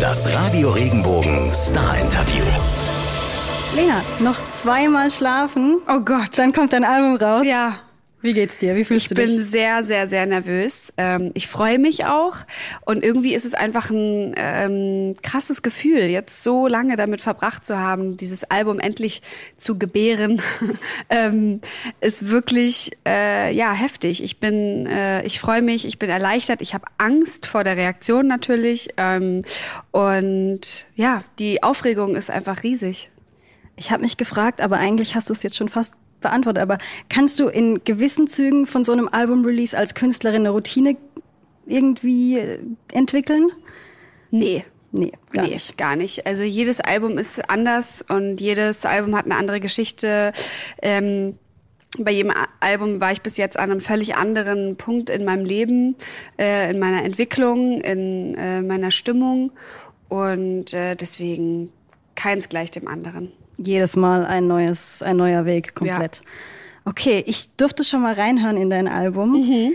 Das Radio Regenbogen Star Interview. Lena, noch zweimal schlafen. Oh Gott. Dann kommt dein Album raus. Ja. Wie geht's dir? Wie fühlst ich du dich? Ich bin sehr, sehr, sehr nervös. Ähm, ich freue mich auch. Und irgendwie ist es einfach ein ähm, krasses Gefühl, jetzt so lange damit verbracht zu haben, dieses Album endlich zu gebären, ähm, ist wirklich äh, ja heftig. Ich bin, äh, ich freue mich, ich bin erleichtert. Ich habe Angst vor der Reaktion natürlich. Ähm, und ja, die Aufregung ist einfach riesig. Ich habe mich gefragt, aber eigentlich hast du es jetzt schon fast beantwortet. Aber kannst du in gewissen Zügen von so einem Album-Release als Künstlerin eine Routine irgendwie äh, entwickeln? Nee. Nee, gar nee, nicht. Gar nicht. Also jedes Album ist anders und jedes Album hat eine andere Geschichte. Ähm, bei jedem Album war ich bis jetzt an einem völlig anderen Punkt in meinem Leben, äh, in meiner Entwicklung, in äh, meiner Stimmung. Und äh, deswegen keins gleich dem anderen jedes Mal ein neues, ein neuer Weg komplett. Ja. Okay, ich durfte schon mal reinhören in dein Album. Mhm.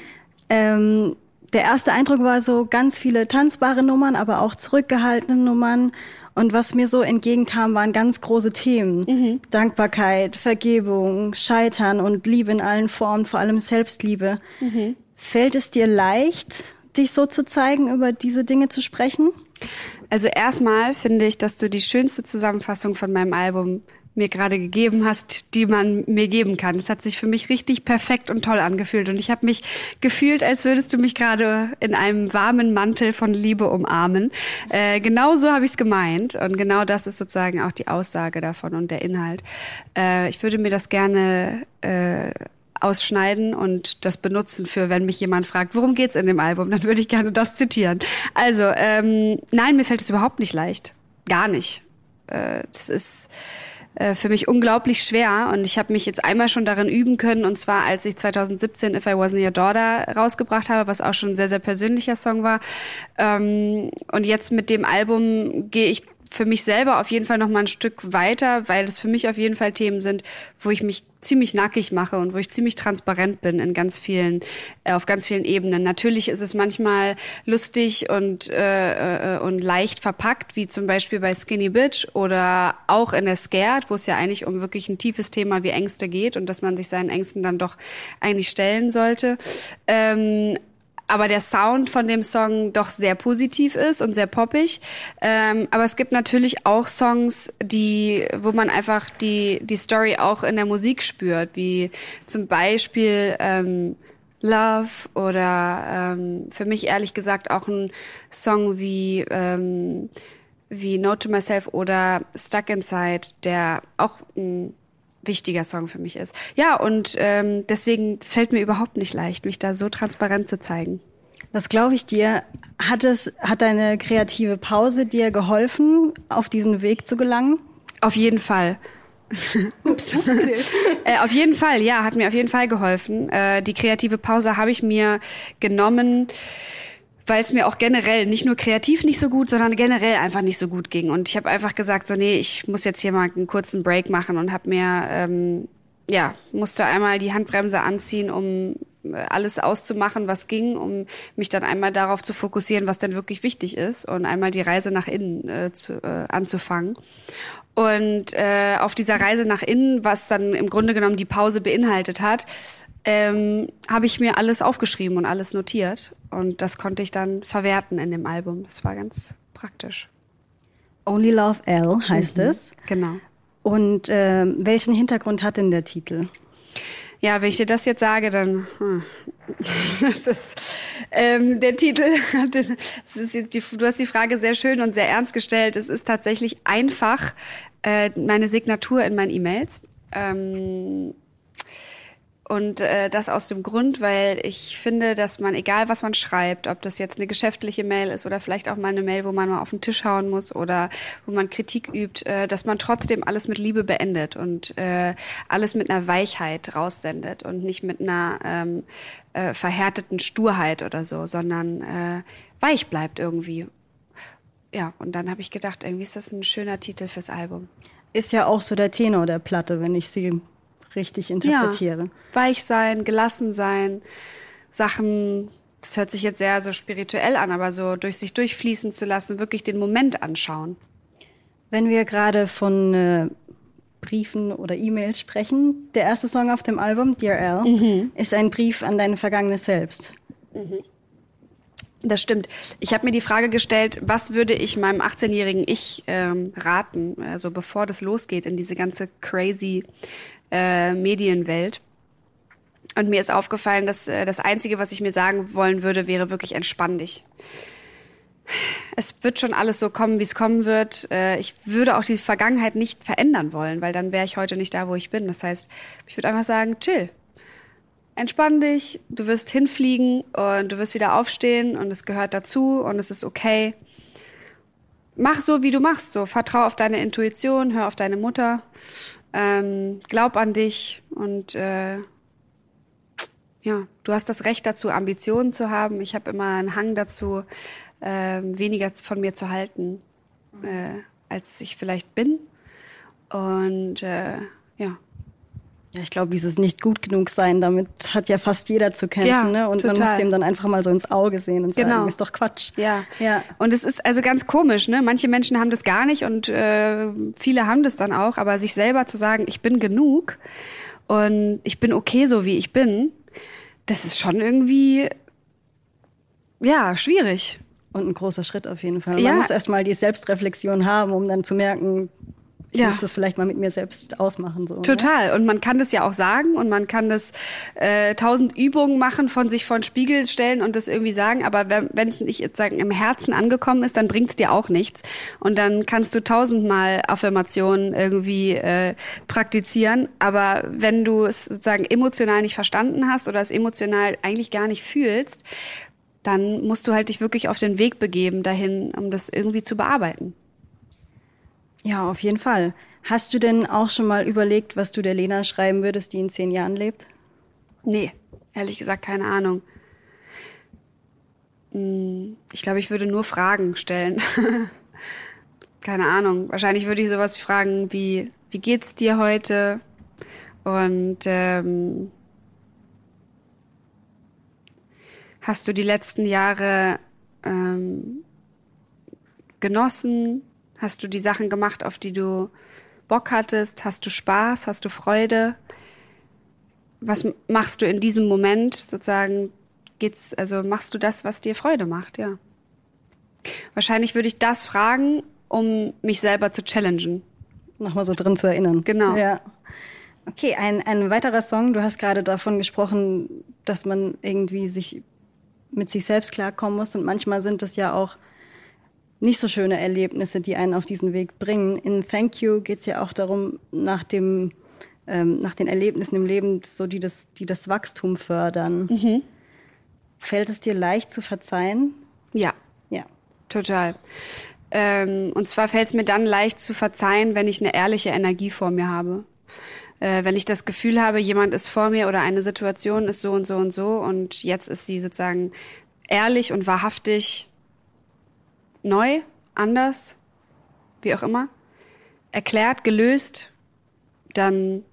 Ähm, der erste Eindruck war so ganz viele tanzbare Nummern, aber auch zurückgehaltene Nummern. Und was mir so entgegenkam, waren ganz große Themen. Mhm. Dankbarkeit, Vergebung, Scheitern und Liebe in allen Formen, vor allem Selbstliebe. Mhm. Fällt es dir leicht, dich so zu zeigen, über diese Dinge zu sprechen? Also erstmal finde ich, dass du die schönste Zusammenfassung von meinem Album mir gerade gegeben hast, die man mir geben kann. Es hat sich für mich richtig perfekt und toll angefühlt und ich habe mich gefühlt, als würdest du mich gerade in einem warmen Mantel von Liebe umarmen. Äh, genau so habe ich es gemeint und genau das ist sozusagen auch die Aussage davon und der Inhalt. Äh, ich würde mir das gerne äh, ausschneiden und das benutzen für, wenn mich jemand fragt, worum geht's in dem Album, dann würde ich gerne das zitieren. Also, ähm, nein, mir fällt es überhaupt nicht leicht. Gar nicht. Äh, das ist äh, für mich unglaublich schwer und ich habe mich jetzt einmal schon darin üben können und zwar als ich 2017 If I Wasn't Your Daughter rausgebracht habe, was auch schon ein sehr, sehr persönlicher Song war. Ähm, und jetzt mit dem Album gehe ich für mich selber auf jeden Fall noch mal ein Stück weiter, weil es für mich auf jeden Fall Themen sind, wo ich mich ziemlich nackig mache und wo ich ziemlich transparent bin in ganz vielen, äh, auf ganz vielen Ebenen. Natürlich ist es manchmal lustig und, äh, äh, und leicht verpackt, wie zum Beispiel bei Skinny Bitch oder auch in der Scared, wo es ja eigentlich um wirklich ein tiefes Thema wie Ängste geht und dass man sich seinen Ängsten dann doch eigentlich stellen sollte. Ähm, aber der Sound von dem Song doch sehr positiv ist und sehr poppig. Ähm, aber es gibt natürlich auch Songs, die, wo man einfach die, die Story auch in der Musik spürt, wie zum Beispiel ähm, Love oder ähm, für mich ehrlich gesagt auch ein Song wie ähm, wie Note to Myself oder Stuck Inside, der auch ein wichtiger Song für mich ist. Ja, und ähm, deswegen es fällt mir überhaupt nicht leicht, mich da so transparent zu zeigen. Das glaube ich dir. Hat es, hat deine kreative Pause dir geholfen, auf diesen Weg zu gelangen? Auf jeden Fall. Ups. äh, auf jeden Fall, ja, hat mir auf jeden Fall geholfen. Äh, die kreative Pause habe ich mir genommen, weil es mir auch generell nicht nur kreativ nicht so gut, sondern generell einfach nicht so gut ging. Und ich habe einfach gesagt, so nee, ich muss jetzt hier mal einen kurzen Break machen und habe mir ähm, ja musste einmal die Handbremse anziehen, um äh, alles auszumachen, was ging, um mich dann einmal darauf zu fokussieren, was denn wirklich wichtig ist und einmal die Reise nach innen äh, zu, äh, anzufangen. Und äh, auf dieser Reise nach innen, was dann im Grunde genommen die Pause beinhaltet hat, ähm, habe ich mir alles aufgeschrieben und alles notiert. Und das konnte ich dann verwerten in dem Album. Das war ganz praktisch. Only Love L heißt mhm, es. Genau. Und äh, welchen Hintergrund hat denn der Titel? Ja, wenn ich dir das jetzt sage, dann. Hm. Das ist, ähm, der Titel, das ist die, du hast die Frage sehr schön und sehr ernst gestellt. Es ist tatsächlich einfach äh, meine Signatur in meinen E-Mails. Ähm, und äh, das aus dem Grund, weil ich finde, dass man, egal was man schreibt, ob das jetzt eine geschäftliche Mail ist oder vielleicht auch mal eine Mail, wo man mal auf den Tisch hauen muss oder wo man Kritik übt, äh, dass man trotzdem alles mit Liebe beendet und äh, alles mit einer Weichheit raussendet und nicht mit einer ähm, äh, verhärteten Sturheit oder so, sondern äh, weich bleibt irgendwie. Ja, und dann habe ich gedacht, irgendwie ist das ein schöner Titel fürs Album. Ist ja auch so der Tenor der Platte, wenn ich sie richtig interpretiere. Ja, weich sein, gelassen sein, Sachen das hört sich jetzt sehr so spirituell an, aber so durch sich durchfließen zu lassen, wirklich den Moment anschauen. Wenn wir gerade von äh, Briefen oder E-Mails sprechen, der erste Song auf dem Album, Dear Al, mhm. ist ein Brief an dein vergangenes Selbst. Mhm. Das stimmt. Ich habe mir die Frage gestellt, was würde ich meinem 18-jährigen Ich ähm, raten, also bevor das losgeht in diese ganze crazy äh, Medienwelt. Und mir ist aufgefallen, dass äh, das Einzige, was ich mir sagen wollen würde, wäre wirklich entspann dich. Es wird schon alles so kommen, wie es kommen wird. Äh, ich würde auch die Vergangenheit nicht verändern wollen, weil dann wäre ich heute nicht da, wo ich bin. Das heißt, ich würde einfach sagen, chill. Entspann dich, du wirst hinfliegen und du wirst wieder aufstehen und es gehört dazu und es ist okay. Mach so, wie du machst. So, vertrau auf deine Intuition, hör auf deine Mutter, ähm, glaub an dich und äh, ja, du hast das Recht dazu, Ambitionen zu haben. Ich habe immer einen Hang dazu, äh, weniger von mir zu halten, äh, als ich vielleicht bin. Und äh, ja. Ja, ich glaube, dieses nicht gut genug sein, damit hat ja fast jeder zu kämpfen, ja, ne? Und total. man muss dem dann einfach mal so ins Auge sehen und sagen, genau. ist doch Quatsch. Ja. ja. Und es ist also ganz komisch, ne? Manche Menschen haben das gar nicht und äh, viele haben das dann auch, aber sich selber zu sagen, ich bin genug und ich bin okay so wie ich bin, das ist schon irgendwie, ja, schwierig. Und ein großer Schritt auf jeden Fall. Man ja. muss erstmal die Selbstreflexion haben, um dann zu merken, ich ja. muss das vielleicht mal mit mir selbst ausmachen. So, ne? Total. Ne? Und man kann das ja auch sagen und man kann das äh, tausend Übungen machen, von sich vor den Spiegel stellen und das irgendwie sagen. Aber wenn es nicht sozusagen im Herzen angekommen ist, dann bringt es dir auch nichts. Und dann kannst du tausendmal Affirmationen irgendwie äh, praktizieren. Aber wenn du es sozusagen emotional nicht verstanden hast oder es emotional eigentlich gar nicht fühlst, dann musst du halt dich wirklich auf den Weg begeben dahin, um das irgendwie zu bearbeiten. Ja, auf jeden Fall. Hast du denn auch schon mal überlegt, was du der Lena schreiben würdest, die in zehn Jahren lebt? Nee, ehrlich gesagt keine Ahnung. Hm, ich glaube, ich würde nur Fragen stellen. keine Ahnung. Wahrscheinlich würde ich sowas fragen wie, wie geht's dir heute? Und ähm, hast du die letzten Jahre ähm, genossen? Hast du die Sachen gemacht, auf die du Bock hattest? Hast du Spaß? Hast du Freude? Was machst du in diesem Moment sozusagen? Geht's, also machst du das, was dir Freude macht, ja. Wahrscheinlich würde ich das fragen, um mich selber zu challengen. Nochmal so drin zu erinnern. Genau. Ja. Okay, ein, ein weiterer Song. Du hast gerade davon gesprochen, dass man irgendwie sich mit sich selbst klarkommen muss. Und manchmal sind das ja auch nicht so schöne Erlebnisse, die einen auf diesen Weg bringen. In Thank You geht es ja auch darum, nach dem ähm, nach den Erlebnissen im Leben, so die das, die das Wachstum fördern. Mhm. Fällt es dir leicht zu verzeihen? Ja. Ja. Total. Ähm, und zwar fällt es mir dann leicht zu verzeihen, wenn ich eine ehrliche Energie vor mir habe. Äh, wenn ich das Gefühl habe, jemand ist vor mir oder eine Situation ist so und so und so und jetzt ist sie sozusagen ehrlich und wahrhaftig neu, anders, wie auch immer, erklärt, gelöst, dann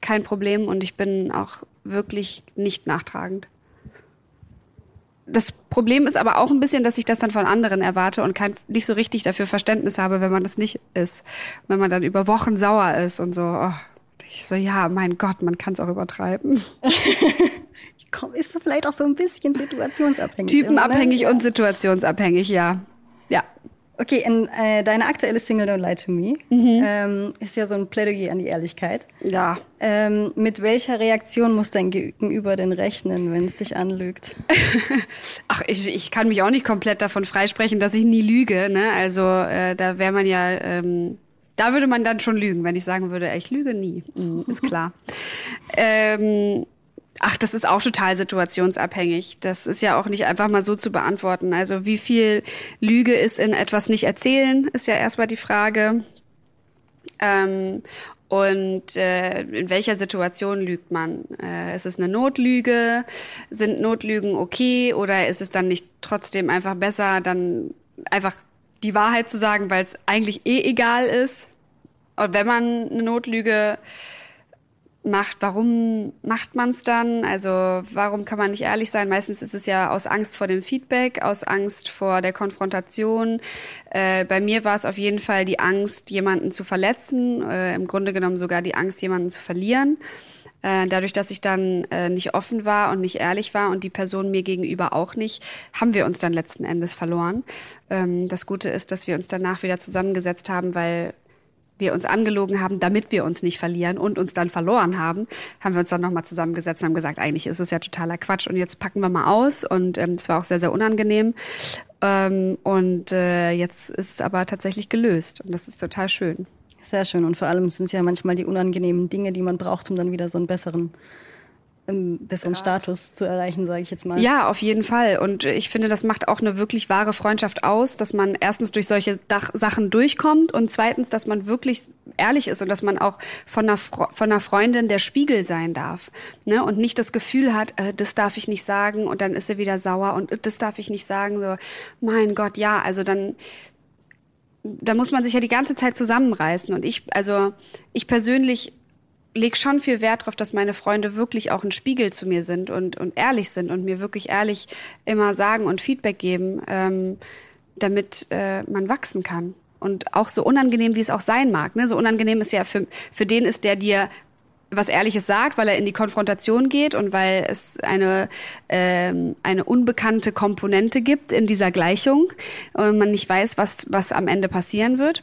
kein Problem und ich bin auch wirklich nicht nachtragend. Das Problem ist aber auch ein bisschen, dass ich das dann von anderen erwarte und kein, nicht so richtig dafür Verständnis habe, wenn man das nicht ist. Wenn man dann über Wochen sauer ist und so. Oh, ich so, ja, mein Gott, man kann es auch übertreiben. ist vielleicht auch so ein bisschen situationsabhängig. Typenabhängig immer, ne? und situationsabhängig, ja. Ja. Okay, in, äh, deine aktuelle Single Don't Lie to Me mhm. ähm, ist ja so ein Plädoyer an die Ehrlichkeit. Ja. Ähm, mit welcher Reaktion muss dein Gegenüber denn rechnen, wenn es dich anlügt? Ach, ich, ich kann mich auch nicht komplett davon freisprechen, dass ich nie lüge. Ne? Also äh, da wäre man ja, ähm, da würde man dann schon lügen, wenn ich sagen würde, ich lüge nie. Mhm, ist klar. ähm, Ach, das ist auch total situationsabhängig. Das ist ja auch nicht einfach mal so zu beantworten. Also wie viel Lüge ist in etwas nicht erzählen, ist ja erstmal die Frage. Ähm, und äh, in welcher Situation lügt man? Äh, ist es eine Notlüge? Sind Notlügen okay? Oder ist es dann nicht trotzdem einfach besser, dann einfach die Wahrheit zu sagen, weil es eigentlich eh egal ist? Und wenn man eine Notlüge macht, warum macht man es dann? Also warum kann man nicht ehrlich sein? Meistens ist es ja aus Angst vor dem Feedback, aus Angst vor der Konfrontation. Äh, bei mir war es auf jeden Fall die Angst, jemanden zu verletzen, äh, im Grunde genommen sogar die Angst, jemanden zu verlieren. Äh, dadurch, dass ich dann äh, nicht offen war und nicht ehrlich war und die Person mir gegenüber auch nicht, haben wir uns dann letzten Endes verloren. Ähm, das Gute ist, dass wir uns danach wieder zusammengesetzt haben, weil wir uns angelogen haben, damit wir uns nicht verlieren und uns dann verloren haben, haben wir uns dann nochmal zusammengesetzt und haben gesagt, eigentlich ist es ja totaler Quatsch und jetzt packen wir mal aus und ähm, das war auch sehr, sehr unangenehm. Ähm, und äh, jetzt ist es aber tatsächlich gelöst und das ist total schön. Sehr schön und vor allem sind es ja manchmal die unangenehmen Dinge, die man braucht, um dann wieder so einen besseren einen besseren Status zu erreichen, sage ich jetzt mal. Ja, auf jeden Fall. Und ich finde, das macht auch eine wirklich wahre Freundschaft aus, dass man erstens durch solche Dach Sachen durchkommt und zweitens, dass man wirklich ehrlich ist und dass man auch von einer, Fre von einer Freundin der Spiegel sein darf. Ne? Und nicht das Gefühl hat, äh, das darf ich nicht sagen und dann ist er wieder sauer und äh, das darf ich nicht sagen. So, mein Gott, ja, also dann da muss man sich ja die ganze Zeit zusammenreißen. Und ich, also ich persönlich lege schon viel Wert darauf, dass meine Freunde wirklich auch ein Spiegel zu mir sind und, und ehrlich sind und mir wirklich ehrlich immer sagen und Feedback geben, ähm, damit äh, man wachsen kann. Und auch so unangenehm, wie es auch sein mag. Ne? So unangenehm ist ja für, für den ist, der dir was Ehrliches sagt, weil er in die Konfrontation geht und weil es eine, ähm, eine unbekannte Komponente gibt in dieser Gleichung und man nicht weiß, was, was am Ende passieren wird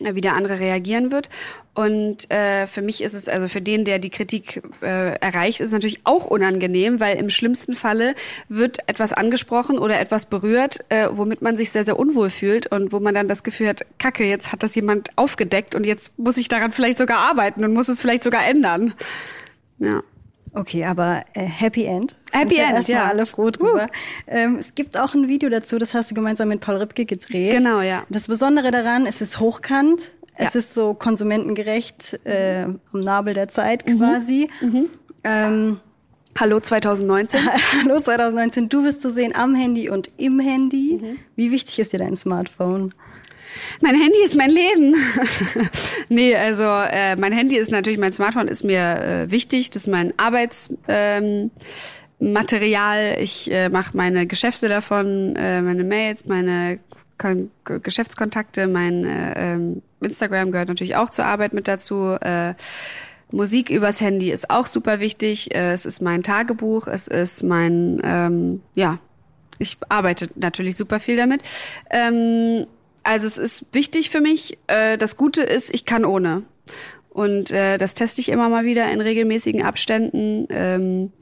wie der andere reagieren wird. Und äh, für mich ist es, also für den, der die Kritik äh, erreicht, ist es natürlich auch unangenehm, weil im schlimmsten Falle wird etwas angesprochen oder etwas berührt, äh, womit man sich sehr, sehr unwohl fühlt und wo man dann das Gefühl hat, Kacke, jetzt hat das jemand aufgedeckt und jetzt muss ich daran vielleicht sogar arbeiten und muss es vielleicht sogar ändern. Ja. Okay, aber äh, Happy End. Happy End, erstmal ja. alle froh drüber. Uh. Ähm, es gibt auch ein Video dazu, das hast du gemeinsam mit Paul Ripke gedreht. Genau, ja. Das Besondere daran, es ist hochkant, es ja. ist so konsumentengerecht äh, am Nabel der Zeit mhm. quasi. Mhm. Ähm, Hallo 2019. Hallo 2019. Du bist zu sehen am Handy und im Handy. Mhm. Wie wichtig ist dir dein Smartphone? Mein Handy ist mein Leben. nee, also äh, mein Handy ist natürlich, mein Smartphone ist mir äh, wichtig. Das ist mein Arbeitsmaterial. Ähm, ich äh, mache meine Geschäfte davon, äh, meine Mails, meine Kon Geschäftskontakte, mein äh, ähm, Instagram gehört natürlich auch zur Arbeit mit dazu. Äh, Musik übers Handy ist auch super wichtig. Äh, es ist mein Tagebuch, es ist mein, ähm, ja, ich arbeite natürlich super viel damit. Ähm, also es ist wichtig für mich. Äh, das Gute ist, ich kann ohne. Und äh, das teste ich immer mal wieder in regelmäßigen Abständen. Ähm,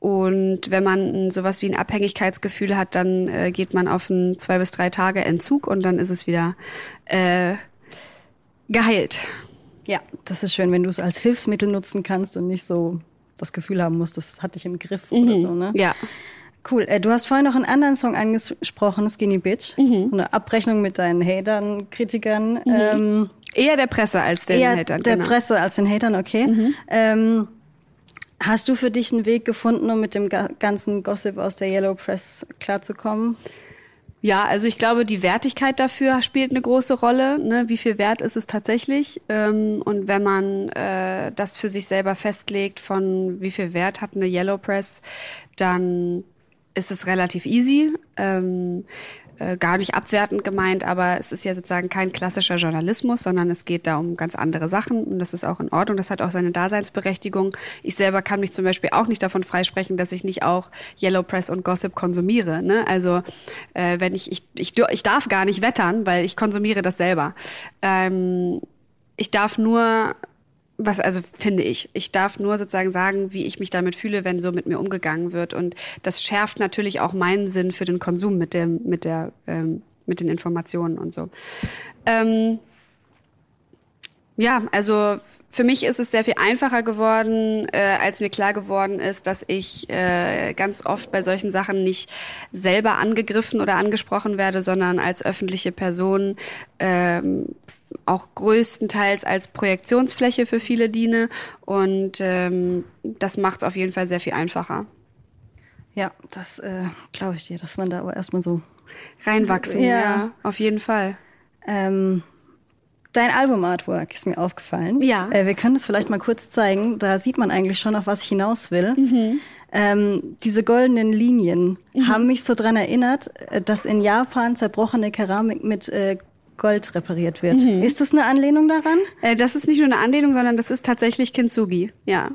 und wenn man sowas wie ein Abhängigkeitsgefühl hat, dann äh, geht man auf einen zwei bis drei Tage Entzug und dann ist es wieder äh, geheilt. Ja, das ist schön, wenn du es als Hilfsmittel nutzen kannst und nicht so das Gefühl haben musst, das hatte ich im Griff mhm. oder so, ne? Ja. Cool. Äh, du hast vorhin noch einen anderen Song angesprochen, Skinny Bitch. Mhm. Eine Abrechnung mit deinen Hatern, Kritikern. Mhm. Ähm, eher der Presse als den eher Hatern. Der genau. Presse als den Hatern, okay. Mhm. Ähm, hast du für dich einen Weg gefunden, um mit dem ganzen Gossip aus der Yellow Press klarzukommen? Ja, also ich glaube, die Wertigkeit dafür spielt eine große Rolle. Ne? Wie viel wert ist es tatsächlich? Ähm, und wenn man äh, das für sich selber festlegt, von wie viel Wert hat eine Yellow Press, dann ist es relativ easy. Ähm, äh, gar nicht abwertend gemeint, aber es ist ja sozusagen kein klassischer Journalismus, sondern es geht da um ganz andere Sachen und das ist auch in Ordnung. Das hat auch seine Daseinsberechtigung. Ich selber kann mich zum Beispiel auch nicht davon freisprechen, dass ich nicht auch Yellow Press und Gossip konsumiere. Ne? Also äh, wenn ich, ich, ich, ich darf gar nicht wettern, weil ich konsumiere das selber. Ähm, ich darf nur was also finde ich. Ich darf nur sozusagen sagen, wie ich mich damit fühle, wenn so mit mir umgegangen wird. Und das schärft natürlich auch meinen Sinn für den Konsum mit dem, mit der, ähm, mit den Informationen und so. Ähm, ja, also für mich ist es sehr viel einfacher geworden, äh, als mir klar geworden ist, dass ich äh, ganz oft bei solchen Sachen nicht selber angegriffen oder angesprochen werde, sondern als öffentliche Person ähm, auch größtenteils als Projektionsfläche für viele diene. Und ähm, das macht es auf jeden Fall sehr viel einfacher. Ja, das äh, glaube ich dir, dass man da aber erstmal so reinwachsen, ja. ja, auf jeden Fall. Ähm, Dein Album-Artwork ist mir aufgefallen. Ja. Äh, wir können es vielleicht mal kurz zeigen. Da sieht man eigentlich schon, auf was ich hinaus will. Mhm. Ähm, diese goldenen Linien mhm. haben mich so dran erinnert, äh, dass in Japan zerbrochene Keramik mit äh, Gold repariert wird. Mhm. Ist das eine Anlehnung daran? Äh, das ist nicht nur eine Anlehnung, sondern das ist tatsächlich Kintsugi, ja.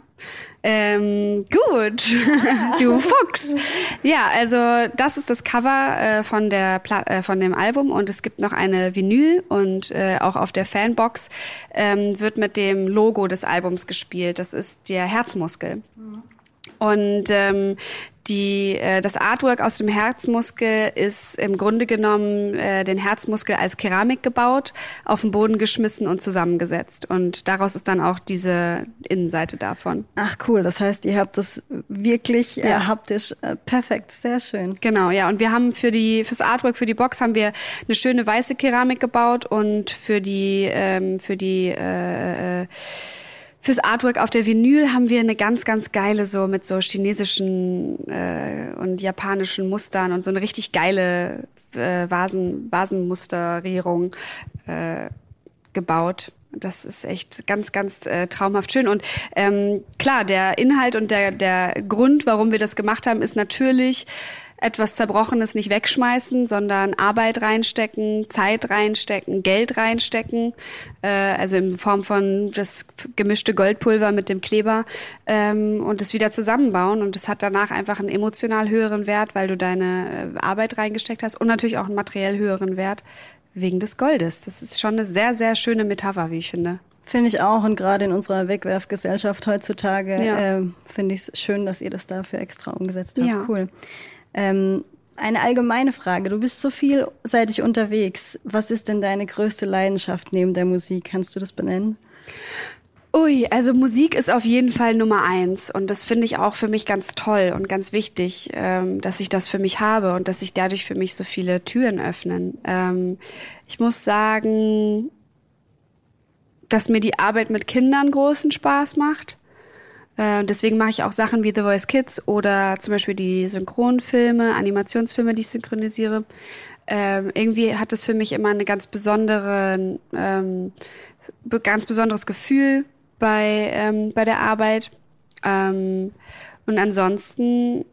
Ähm, gut, du Fuchs. Ja, also das ist das Cover äh, von der Pla äh, von dem Album und es gibt noch eine Vinyl und äh, auch auf der Fanbox ähm, wird mit dem Logo des Albums gespielt. Das ist der Herzmuskel. Mhm. Und ähm, die, äh, das Artwork aus dem Herzmuskel ist im Grunde genommen äh, den Herzmuskel als Keramik gebaut, auf den Boden geschmissen und zusammengesetzt. Und daraus ist dann auch diese Innenseite davon. Ach cool, das heißt, ihr habt das wirklich äh, ja. haptisch äh, perfekt, sehr schön. Genau, ja. Und wir haben für die fürs Artwork für die Box haben wir eine schöne weiße Keramik gebaut und für die ähm, für die äh, äh Fürs Artwork auf der Vinyl haben wir eine ganz, ganz geile, so mit so chinesischen äh, und japanischen Mustern und so eine richtig geile äh, Vasen, Vasenmusterierung äh, gebaut. Das ist echt ganz, ganz äh, traumhaft schön. Und ähm, klar, der Inhalt und der, der Grund, warum wir das gemacht haben, ist natürlich etwas Zerbrochenes nicht wegschmeißen, sondern Arbeit reinstecken, Zeit reinstecken, Geld reinstecken, äh, also in Form von das gemischte Goldpulver mit dem Kleber ähm, und es wieder zusammenbauen. Und es hat danach einfach einen emotional höheren Wert, weil du deine äh, Arbeit reingesteckt hast und natürlich auch einen materiell höheren Wert wegen des Goldes. Das ist schon eine sehr, sehr schöne Metapher, wie ich finde. Finde ich auch. Und gerade in unserer Wegwerfgesellschaft heutzutage ja. äh, finde ich es schön, dass ihr das dafür extra umgesetzt habt. Ja. Cool. Ähm, eine allgemeine Frage. Du bist so vielseitig unterwegs. Was ist denn deine größte Leidenschaft neben der Musik? Kannst du das benennen? Ui, also Musik ist auf jeden Fall Nummer eins und das finde ich auch für mich ganz toll und ganz wichtig, ähm, dass ich das für mich habe und dass sich dadurch für mich so viele Türen öffnen. Ähm, ich muss sagen, dass mir die Arbeit mit Kindern großen Spaß macht. Äh, deswegen mache ich auch Sachen wie The Voice Kids oder zum Beispiel die Synchronfilme, Animationsfilme, die ich synchronisiere. Ähm, irgendwie hat es für mich immer eine ganz besondere, ähm, ganz besonderes Gefühl bei, ähm, bei der Arbeit. Ähm, und ansonsten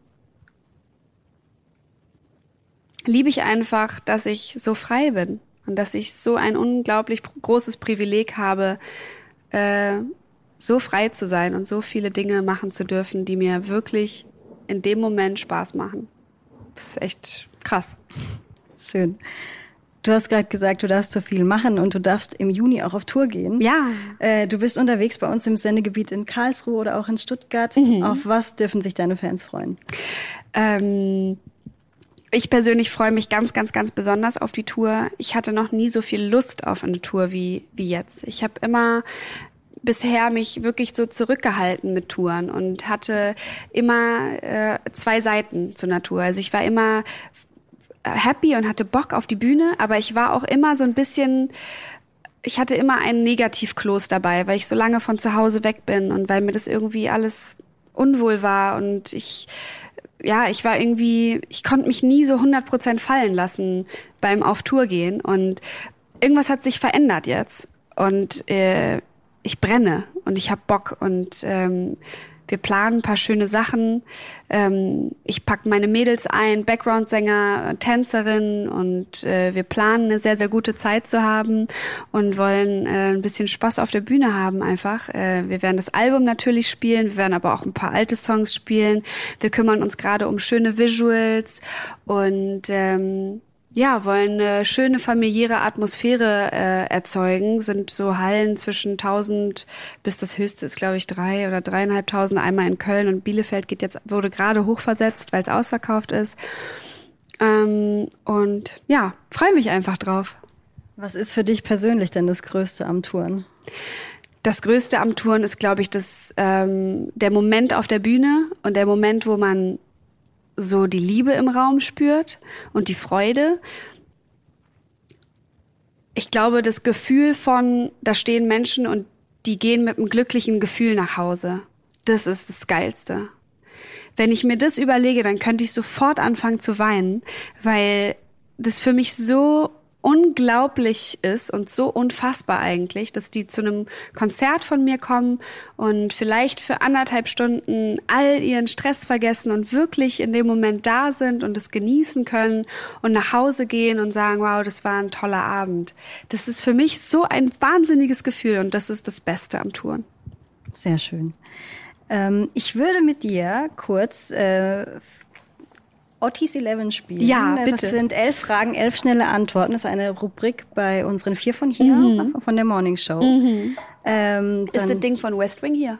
liebe ich einfach, dass ich so frei bin und dass ich so ein unglaublich großes Privileg habe, äh, so frei zu sein und so viele Dinge machen zu dürfen, die mir wirklich in dem Moment Spaß machen. Das ist echt krass. Schön. Du hast gerade gesagt, du darfst so viel machen und du darfst im Juni auch auf Tour gehen. Ja. Äh, du bist unterwegs bei uns im Sendegebiet in Karlsruhe oder auch in Stuttgart. Mhm. Auf was dürfen sich deine Fans freuen? Ähm, ich persönlich freue mich ganz, ganz, ganz besonders auf die Tour. Ich hatte noch nie so viel Lust auf eine Tour wie, wie jetzt. Ich habe immer bisher mich wirklich so zurückgehalten mit Touren und hatte immer äh, zwei Seiten zur Natur. Also ich war immer happy und hatte Bock auf die Bühne, aber ich war auch immer so ein bisschen ich hatte immer einen Negativkloß dabei, weil ich so lange von zu Hause weg bin und weil mir das irgendwie alles unwohl war und ich ja, ich war irgendwie, ich konnte mich nie so 100% fallen lassen beim auf Tour gehen und irgendwas hat sich verändert jetzt und äh, ich brenne und ich habe Bock und ähm, wir planen ein paar schöne Sachen. Ähm, ich pack meine Mädels ein, Background-Sänger, Tänzerin und äh, wir planen eine sehr, sehr gute Zeit zu haben und wollen äh, ein bisschen Spaß auf der Bühne haben einfach. Äh, wir werden das Album natürlich spielen, wir werden aber auch ein paar alte Songs spielen. Wir kümmern uns gerade um schöne Visuals und ähm, ja, wollen eine schöne familiäre Atmosphäre äh, erzeugen, sind so Hallen zwischen 1000 bis das höchste ist, glaube ich, drei oder dreieinhalbtausend. Einmal in Köln und Bielefeld geht jetzt, wurde gerade hochversetzt, weil es ausverkauft ist. Ähm, und ja, freue mich einfach drauf. Was ist für dich persönlich denn das Größte am Touren? Das Größte am Touren ist, glaube ich, das, ähm, der Moment auf der Bühne und der Moment, wo man so die Liebe im Raum spürt und die Freude. Ich glaube, das Gefühl von, da stehen Menschen und die gehen mit einem glücklichen Gefühl nach Hause. Das ist das Geilste. Wenn ich mir das überlege, dann könnte ich sofort anfangen zu weinen, weil das für mich so unglaublich ist und so unfassbar eigentlich, dass die zu einem Konzert von mir kommen und vielleicht für anderthalb Stunden all ihren Stress vergessen und wirklich in dem Moment da sind und es genießen können und nach Hause gehen und sagen, wow, das war ein toller Abend. Das ist für mich so ein wahnsinniges Gefühl und das ist das Beste am Touren. Sehr schön. Ähm, ich würde mit dir kurz äh, Otis 11 spielen. Ja, bitte. Das sind elf Fragen, elf schnelle Antworten. Das ist eine Rubrik bei unseren vier von hier, mhm. von der Morning Show. Mhm. Ähm, ist das Ding von West Wing hier?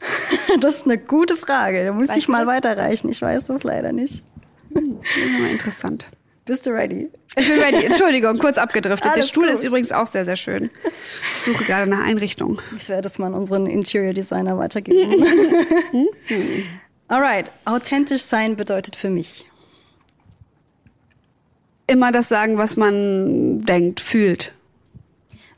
das ist eine gute Frage. Da muss weißt ich mal weiterreichen. Ich weiß das leider nicht. Hm, interessant. Bist du ready? Ich bin ready. Entschuldigung, kurz abgedriftet. Der Stuhl gut. ist übrigens auch sehr, sehr schön. Ich suche gerade nach Einrichtung. Ich werde es mal an unseren Interior Designer weitergeben. Alright, authentisch sein bedeutet für mich. Immer das sagen, was man denkt, fühlt.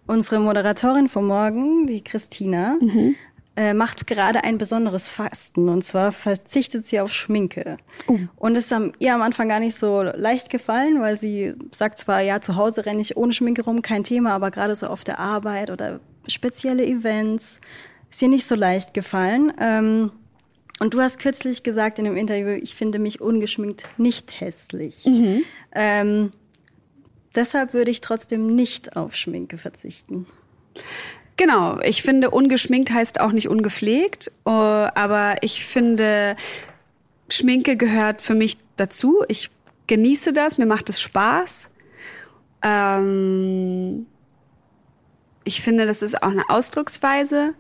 Unsere Moderatorin vom Morgen, die Christina, mhm. äh, macht gerade ein besonderes Fasten. Und zwar verzichtet sie auf Schminke. Uh. Und es ist am, ihr am Anfang gar nicht so leicht gefallen, weil sie sagt zwar, ja, zu Hause renne ich ohne Schminke rum, kein Thema, aber gerade so auf der Arbeit oder spezielle Events ist ihr nicht so leicht gefallen. Ähm, und du hast kürzlich gesagt in einem Interview, ich finde mich ungeschminkt nicht hässlich. Mhm. Ähm, deshalb würde ich trotzdem nicht auf Schminke verzichten. Genau, ich finde, ungeschminkt heißt auch nicht ungepflegt, uh, aber ich finde, Schminke gehört für mich dazu. Ich genieße das, mir macht es Spaß. Ähm, ich finde, das ist auch eine Ausdrucksweise.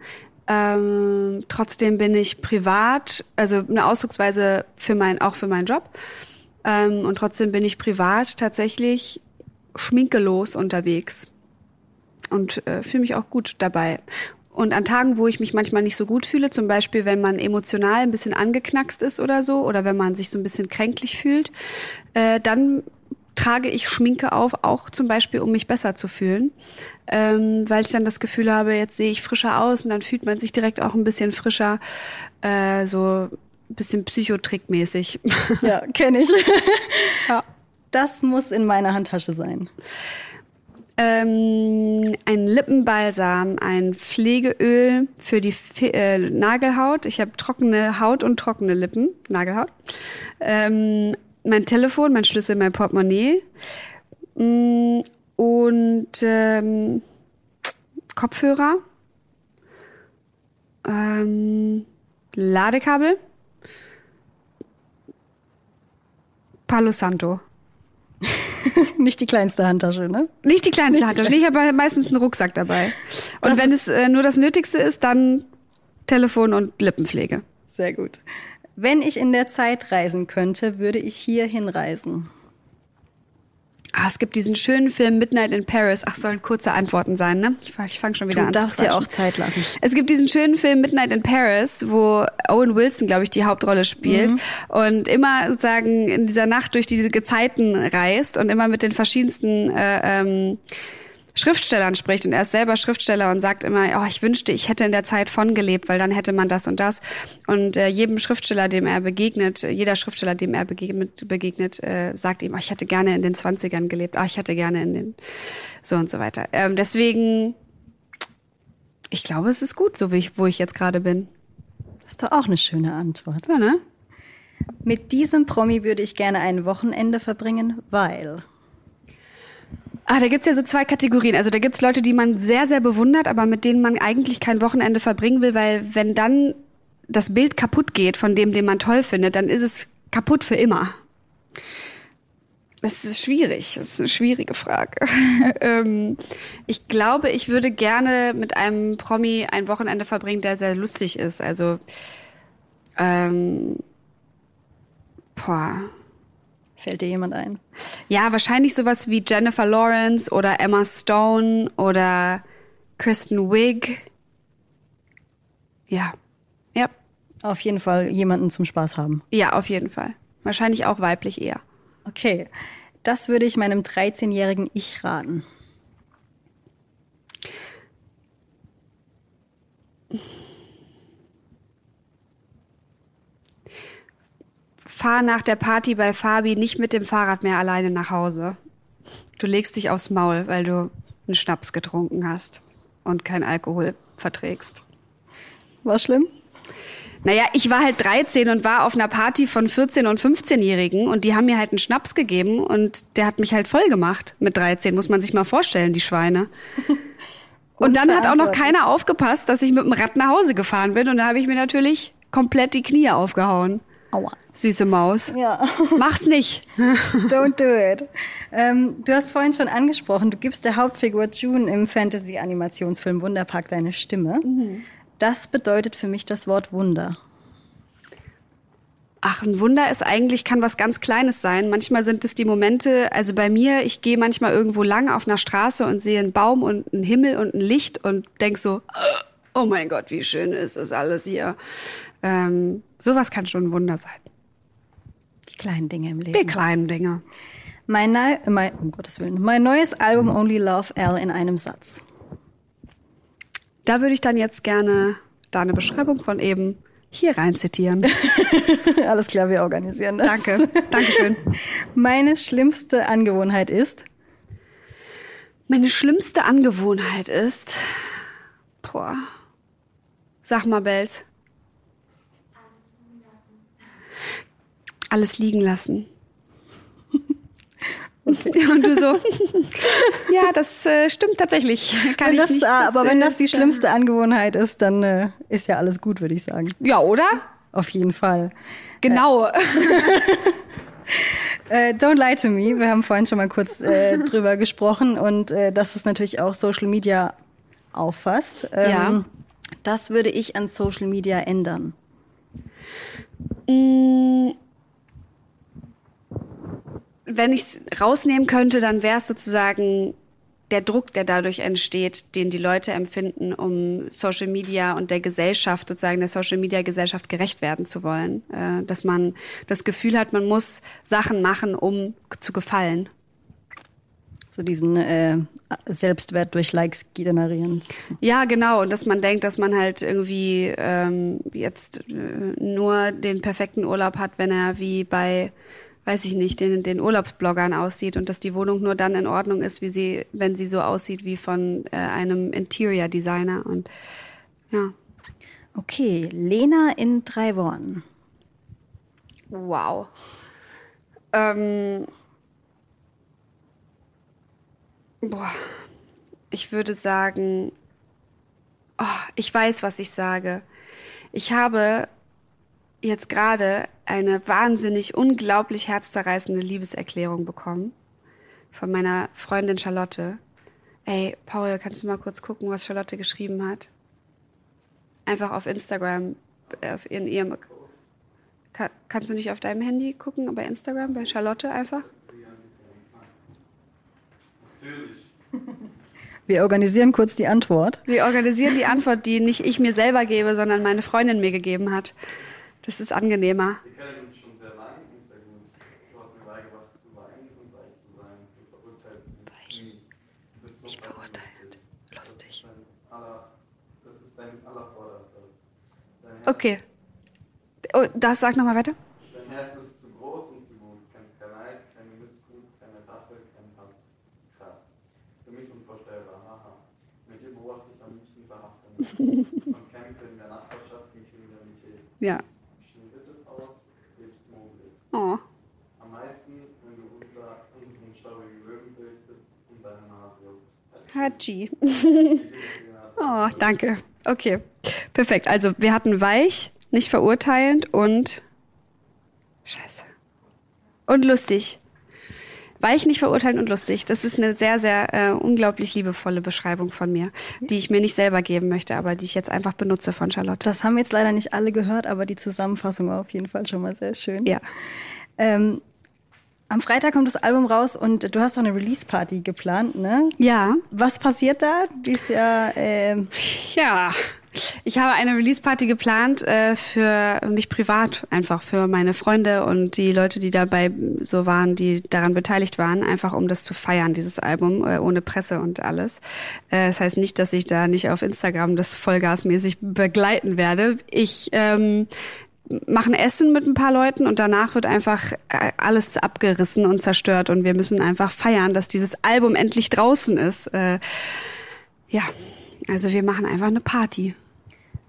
Ähm, trotzdem bin ich privat, also eine Ausdrucksweise für mein, auch für meinen Job. Ähm, und trotzdem bin ich privat tatsächlich schminkelos unterwegs und äh, fühle mich auch gut dabei. Und an Tagen, wo ich mich manchmal nicht so gut fühle, zum Beispiel wenn man emotional ein bisschen angeknackst ist oder so, oder wenn man sich so ein bisschen kränklich fühlt, äh, dann trage ich Schminke auf, auch zum Beispiel, um mich besser zu fühlen ähm, weil ich dann das Gefühl habe, jetzt sehe ich frischer aus und dann fühlt man sich direkt auch ein bisschen frischer, äh, so ein bisschen psychotrickmäßig. Ja, kenne ich. ja. Das muss in meiner Handtasche sein. Ähm, ein Lippenbalsam, ein Pflegeöl für die Fe äh, Nagelhaut. Ich habe trockene Haut und trockene Lippen, Nagelhaut. Ähm, mein Telefon, mein Schlüssel, mein Portemonnaie. Mm, und ähm, Kopfhörer, ähm, Ladekabel, Palo Santo. Nicht die kleinste Handtasche, ne? Nicht die kleinste Nicht Handtasche. Die ich habe meistens einen Rucksack dabei. Und das wenn es äh, nur das Nötigste ist, dann Telefon und Lippenpflege. Sehr gut. Wenn ich in der Zeit reisen könnte, würde ich hier hinreisen. Ah, es gibt diesen schönen Film Midnight in Paris. Ach, sollen kurze Antworten sein, ne? Ich, ich fange schon wieder du an. Du darfst dir auch Zeit lassen. Es gibt diesen schönen Film Midnight in Paris, wo Owen Wilson, glaube ich, die Hauptrolle spielt mhm. und immer sozusagen in dieser Nacht durch die Gezeiten reist und immer mit den verschiedensten äh, ähm, Schriftstellern spricht und er ist selber Schriftsteller und sagt immer, oh, ich wünschte, ich hätte in der Zeit von gelebt, weil dann hätte man das und das. Und äh, jedem Schriftsteller, dem er begegnet, jeder Schriftsteller, dem er begegnet, begegnet äh, sagt ihm, oh, ich hätte gerne in den 20ern gelebt, oh, ich hätte gerne in den so und so weiter. Ähm, deswegen, ich glaube, es ist gut, so wie ich, wo ich jetzt gerade bin. Das ist doch auch eine schöne Antwort. Ja, ne? Mit diesem Promi würde ich gerne ein Wochenende verbringen, weil. Ah, da gibt's ja so zwei Kategorien. Also da gibt's Leute, die man sehr, sehr bewundert, aber mit denen man eigentlich kein Wochenende verbringen will, weil wenn dann das Bild kaputt geht von dem, den man toll findet, dann ist es kaputt für immer. Das ist schwierig. Das ist eine schwierige Frage. ähm, ich glaube, ich würde gerne mit einem Promi ein Wochenende verbringen, der sehr lustig ist. Also, ähm, boah. Fällt dir jemand ein? Ja, wahrscheinlich sowas wie Jennifer Lawrence oder Emma Stone oder Kristen Wiig. Ja. Ja. Auf jeden Fall jemanden zum Spaß haben. Ja, auf jeden Fall. Wahrscheinlich auch weiblich eher. Okay. Das würde ich meinem 13-jährigen Ich raten. Fahr nach der Party bei Fabi nicht mit dem Fahrrad mehr alleine nach Hause. Du legst dich aufs Maul, weil du einen Schnaps getrunken hast und kein Alkohol verträgst. War schlimm? Naja, ich war halt 13 und war auf einer Party von 14- und 15-Jährigen und die haben mir halt einen Schnaps gegeben und der hat mich halt voll gemacht mit 13, muss man sich mal vorstellen, die Schweine. Und dann hat auch noch keiner aufgepasst, dass ich mit dem Rad nach Hause gefahren bin und da habe ich mir natürlich komplett die Knie aufgehauen. Aua. Süße Maus. Ja. Mach's nicht. Don't do it. Ähm, du hast vorhin schon angesprochen, du gibst der Hauptfigur June im Fantasy-Animationsfilm Wunderpark deine Stimme. Das bedeutet für mich das Wort Wunder. Ach, ein Wunder ist eigentlich, kann was ganz Kleines sein. Manchmal sind es die Momente, also bei mir, ich gehe manchmal irgendwo lang auf einer Straße und sehe einen Baum und einen Himmel und ein Licht und denk so, oh mein Gott, wie schön ist das alles hier. Ähm, sowas kann schon ein Wunder sein. Die kleinen Dinge im Die Leben. kleinen Dinge. Mein, Neu- mein, um Gottes Willen, mein neues Album Only Love L in einem Satz. Da würde ich dann jetzt gerne deine Beschreibung von eben hier rein zitieren. Alles klar, wir organisieren das. Danke. Dankeschön. Meine schlimmste Angewohnheit ist, Meine schlimmste Angewohnheit ist. Boah. Sag mal, Belz. Alles liegen lassen. Und du so, ja, das äh, stimmt tatsächlich. Kann wenn ich das, nicht, äh, aber wenn das die äh, schlimmste Angewohnheit ist, dann äh, ist ja alles gut, würde ich sagen. Ja, oder? Auf jeden Fall. Genau. Äh, don't lie to me. Wir haben vorhin schon mal kurz äh, drüber gesprochen und äh, dass es natürlich auch Social Media auffasst. Ähm, Ja. Das würde ich an Social Media ändern. Wenn ich es rausnehmen könnte, dann wäre es sozusagen der Druck, der dadurch entsteht, den die Leute empfinden, um Social Media und der Gesellschaft, sozusagen der Social Media Gesellschaft gerecht werden zu wollen. Äh, dass man das Gefühl hat, man muss Sachen machen, um zu gefallen. So diesen äh, Selbstwert durch Likes generieren. Ja, genau. Und dass man denkt, dass man halt irgendwie ähm, jetzt äh, nur den perfekten Urlaub hat, wenn er wie bei, weiß ich nicht, den, den Urlaubsbloggern aussieht und dass die Wohnung nur dann in Ordnung ist, wie sie, wenn sie so aussieht wie von äh, einem Interior Designer. Und ja. Okay, Lena in drei Worten. Wow. Ähm, boah, ich würde sagen, oh, ich weiß, was ich sage. Ich habe jetzt gerade eine wahnsinnig, unglaublich herzzerreißende Liebeserklärung bekommen von meiner Freundin Charlotte. Ey, Paul, kannst du mal kurz gucken, was Charlotte geschrieben hat? Einfach auf Instagram, äh, auf in ihrem Ka kannst du nicht auf deinem Handy gucken, bei Instagram, bei Charlotte einfach? Wir organisieren kurz die Antwort. Wir organisieren die Antwort, die nicht ich mir selber gebe, sondern meine Freundin mir gegeben hat. Das ist angenehmer. Wir kennen uns schon sehr lange und sehr gut. Du hast mir beigebracht zu weinen und weich zu sein. Du verurteilst mich nie. Du bist so Nicht verurteilt. Lustig. Das ist dein, allervorderstes. Okay. Oh, das sag nochmal weiter. dein Herz ist zu groß und zu gut. Kennst kein Neid, keine Missgut, keine Rache, keinen Hass. Krass. Für mich unvorstellbar. Haha. Mit dir beobachte ich am liebsten verhaftet. und kämpfe in der Nachbarschaft gegen Kriminalität. Ja. Oh. Am meisten, wenn du unter unserem staurigen Löwenbild sitzt und deine Nase. Haji. Oh, danke. Okay. Perfekt. Also wir hatten weich, nicht verurteilend und Scheiße. Und lustig. Weich, nicht verurteilend und lustig. Das ist eine sehr, sehr äh, unglaublich liebevolle Beschreibung von mir, die ich mir nicht selber geben möchte, aber die ich jetzt einfach benutze von Charlotte. Das haben jetzt leider nicht alle gehört, aber die Zusammenfassung war auf jeden Fall schon mal sehr schön. Ja. Ähm, am Freitag kommt das Album raus und du hast auch eine Release-Party geplant, ne? Ja. Was passiert da? Dies Jahr, ähm, Ja, ich habe eine Release-Party geplant äh, für mich privat, einfach für meine Freunde und die Leute, die dabei so waren, die daran beteiligt waren, einfach um das zu feiern, dieses Album, äh, ohne Presse und alles. Äh, das heißt nicht, dass ich da nicht auf Instagram das vollgasmäßig begleiten werde. Ich ähm, machen Essen mit ein paar Leuten und danach wird einfach äh, alles abgerissen und zerstört und wir müssen einfach feiern, dass dieses Album endlich draußen ist. Äh, ja, also wir machen einfach eine Party.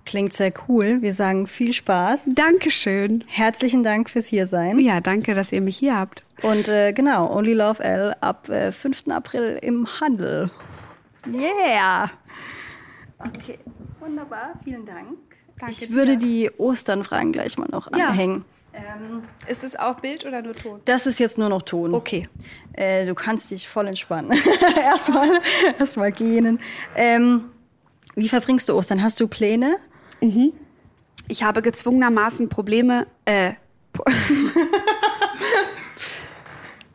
Klingt sehr cool. Wir sagen viel Spaß. Dankeschön. Herzlichen Dank fürs Hiersein. Ja, danke, dass ihr mich hier habt. Und äh, genau, Only Love L ab äh, 5. April im Handel. Yeah! Okay, wunderbar. Vielen Dank. Danke ich dir. würde die Osternfragen gleich mal noch Ja. anhängen. Ist es auch Bild oder nur Ton? Das ist jetzt nur noch Ton. Okay. Äh, du kannst dich voll entspannen. erstmal, erstmal gähnen. Ähm, wie verbringst du Ostern? Hast du Pläne? Ich habe gezwungenermaßen Probleme, äh,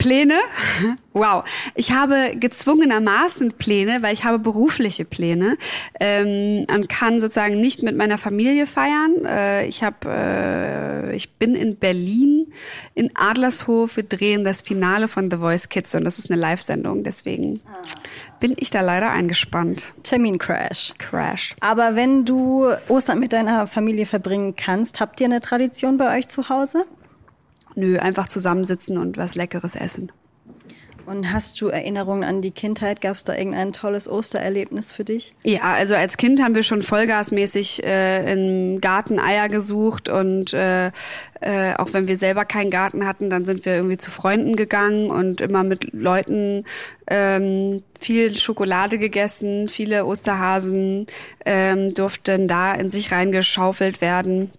Pläne? Wow. Ich habe gezwungenermaßen Pläne, weil ich habe berufliche Pläne ähm, und kann sozusagen nicht mit meiner Familie feiern. Äh, ich habe, äh, ich bin in Berlin in Adlershof. Wir drehen das Finale von The Voice Kids und das ist eine Live-Sendung. Deswegen bin ich da leider eingespannt. Termincrash. Crash. Aber wenn du Ostern mit deiner Familie verbringen kannst, habt ihr eine Tradition bei euch zu Hause? Nö, einfach zusammensitzen und was Leckeres essen. Und hast du Erinnerungen an die Kindheit? Gab es da irgendein tolles Ostererlebnis für dich? Ja, also als Kind haben wir schon vollgasmäßig äh, im Garten Eier gesucht und äh, äh, auch wenn wir selber keinen Garten hatten, dann sind wir irgendwie zu Freunden gegangen und immer mit Leuten ähm, viel Schokolade gegessen, viele Osterhasen ähm, durften da in sich reingeschaufelt werden.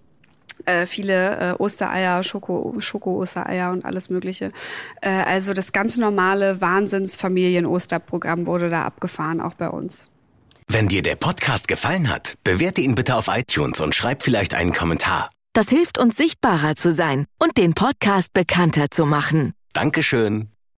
Äh, viele äh, Ostereier, Schoko, Schoko-Ostereier und alles Mögliche. Äh, also das ganz normale Wahnsinns-Familien-Osterprogramm wurde da abgefahren, auch bei uns. Wenn dir der Podcast gefallen hat, bewerte ihn bitte auf iTunes und schreib vielleicht einen Kommentar. Das hilft uns sichtbarer zu sein und den Podcast bekannter zu machen. Dankeschön.